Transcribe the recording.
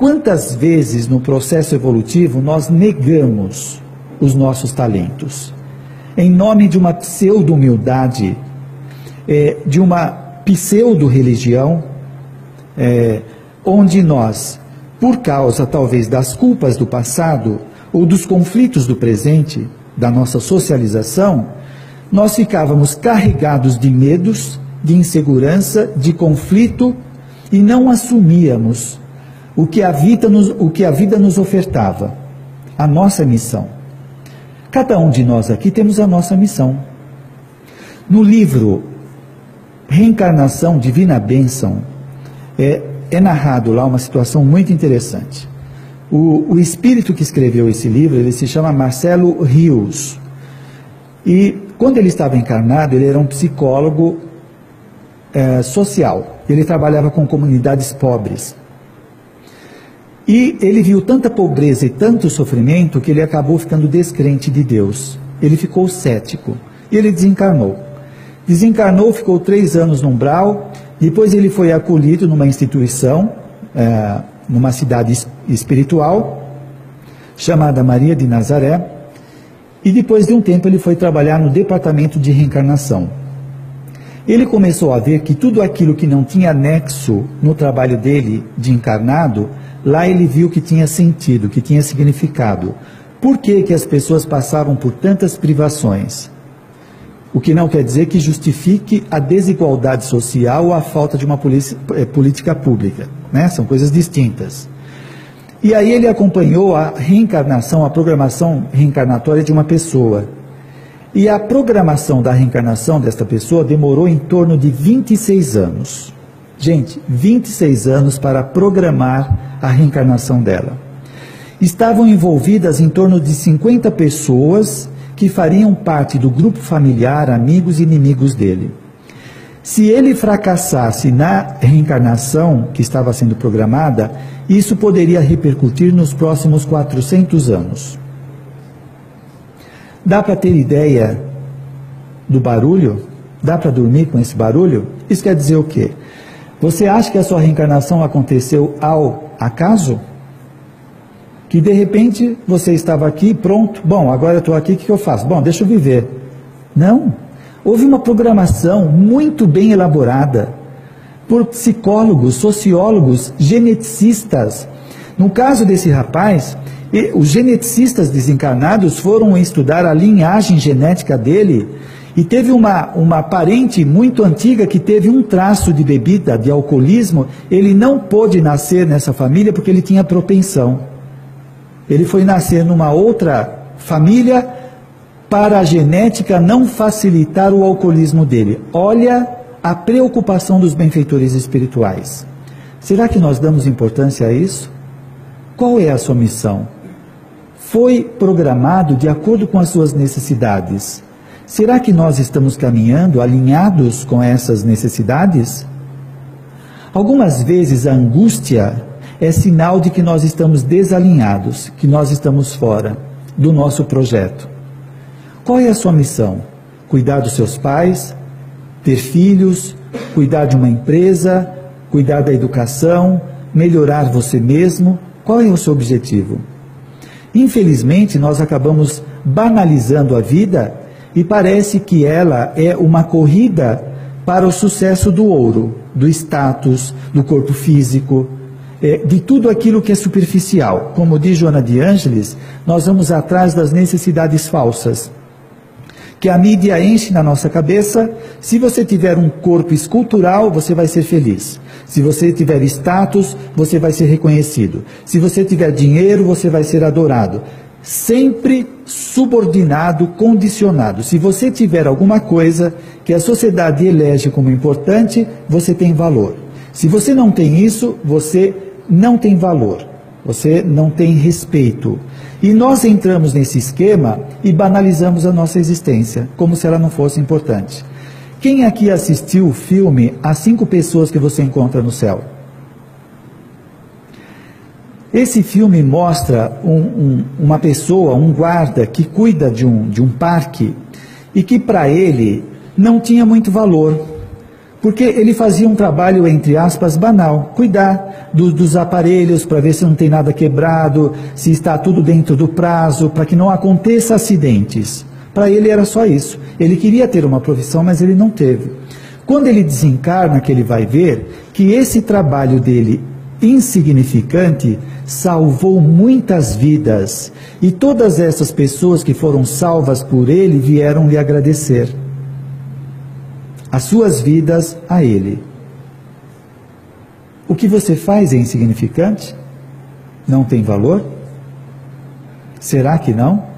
Quantas vezes no processo evolutivo nós negamos os nossos talentos? Em nome de uma pseudo-humildade, é, de uma pseudo-religião, é, onde nós, por causa talvez das culpas do passado ou dos conflitos do presente, da nossa socialização, nós ficávamos carregados de medos, de insegurança, de conflito e não assumíamos o que a vida nos, o que a vida nos ofertava, a nossa missão. Cada um de nós aqui temos a nossa missão. No livro Reencarnação Divina Bênção, é, é narrado lá uma situação muito interessante. O, o espírito que escreveu esse livro, ele se chama Marcelo Rios. E quando ele estava encarnado, ele era um psicólogo é, social. Ele trabalhava com comunidades pobres. E ele viu tanta pobreza e tanto sofrimento que ele acabou ficando descrente de Deus. Ele ficou cético e ele desencarnou. Desencarnou, ficou três anos no umbral, depois ele foi acolhido numa instituição, é, numa cidade espiritual, chamada Maria de Nazaré, e depois de um tempo ele foi trabalhar no departamento de reencarnação. Ele começou a ver que tudo aquilo que não tinha nexo no trabalho dele de encarnado, lá ele viu que tinha sentido, que tinha significado. Por que, que as pessoas passavam por tantas privações? O que não quer dizer que justifique a desigualdade social ou a falta de uma eh, política pública. Né? São coisas distintas. E aí ele acompanhou a reencarnação, a programação reencarnatória de uma pessoa. E a programação da reencarnação desta pessoa demorou em torno de 26 anos. Gente, 26 anos para programar a reencarnação dela. Estavam envolvidas em torno de 50 pessoas que fariam parte do grupo familiar, amigos e inimigos dele. Se ele fracassasse na reencarnação que estava sendo programada, isso poderia repercutir nos próximos 400 anos. Dá para ter ideia do barulho? Dá para dormir com esse barulho? Isso quer dizer o quê? Você acha que a sua reencarnação aconteceu ao acaso? que de repente você estava aqui, pronto, bom, agora eu estou aqui, o que eu faço? Bom, deixa eu viver. Não. Houve uma programação muito bem elaborada por psicólogos, sociólogos, geneticistas. No caso desse rapaz, os geneticistas desencarnados foram estudar a linhagem genética dele e teve uma, uma parente muito antiga que teve um traço de bebida, de alcoolismo. Ele não pôde nascer nessa família porque ele tinha propensão. Ele foi nascer numa outra família para a genética não facilitar o alcoolismo dele. Olha a preocupação dos benfeitores espirituais. Será que nós damos importância a isso? Qual é a sua missão? Foi programado de acordo com as suas necessidades. Será que nós estamos caminhando alinhados com essas necessidades? Algumas vezes a angústia é sinal de que nós estamos desalinhados, que nós estamos fora do nosso projeto. Qual é a sua missão? Cuidar dos seus pais, ter filhos, cuidar de uma empresa, cuidar da educação, melhorar você mesmo? Qual é o seu objetivo? Infelizmente, nós acabamos banalizando a vida e parece que ela é uma corrida para o sucesso do ouro, do status, do corpo físico, é, de tudo aquilo que é superficial. Como diz Joana de Ângeles, nós vamos atrás das necessidades falsas. Que a mídia enche na nossa cabeça. Se você tiver um corpo escultural, você vai ser feliz. Se você tiver status, você vai ser reconhecido. Se você tiver dinheiro, você vai ser adorado. Sempre subordinado, condicionado. Se você tiver alguma coisa que a sociedade elege como importante, você tem valor. Se você não tem isso, você não tem valor, você não tem respeito. E nós entramos nesse esquema e banalizamos a nossa existência, como se ela não fosse importante. Quem aqui assistiu o filme As Cinco Pessoas que Você Encontra no Céu? Esse filme mostra um, um, uma pessoa, um guarda, que cuida de um, de um parque e que para ele não tinha muito valor Porque ele fazia um trabalho, entre aspas, banal. Cuidar do, dos aparelhos para ver se não tem nada quebrado, se está tudo dentro do prazo, para que não aconteça acidentes. Para ele era só isso. Ele queria ter uma profissão, mas ele não teve. Quando ele desencarna, que ele vai ver que esse trabalho dele insignificante salvou muitas vidas. E todas essas pessoas que foram salvas por ele vieram lhe agradecer as suas vidas a Ele. O que você faz é insignificante? Não tem valor? Será que não?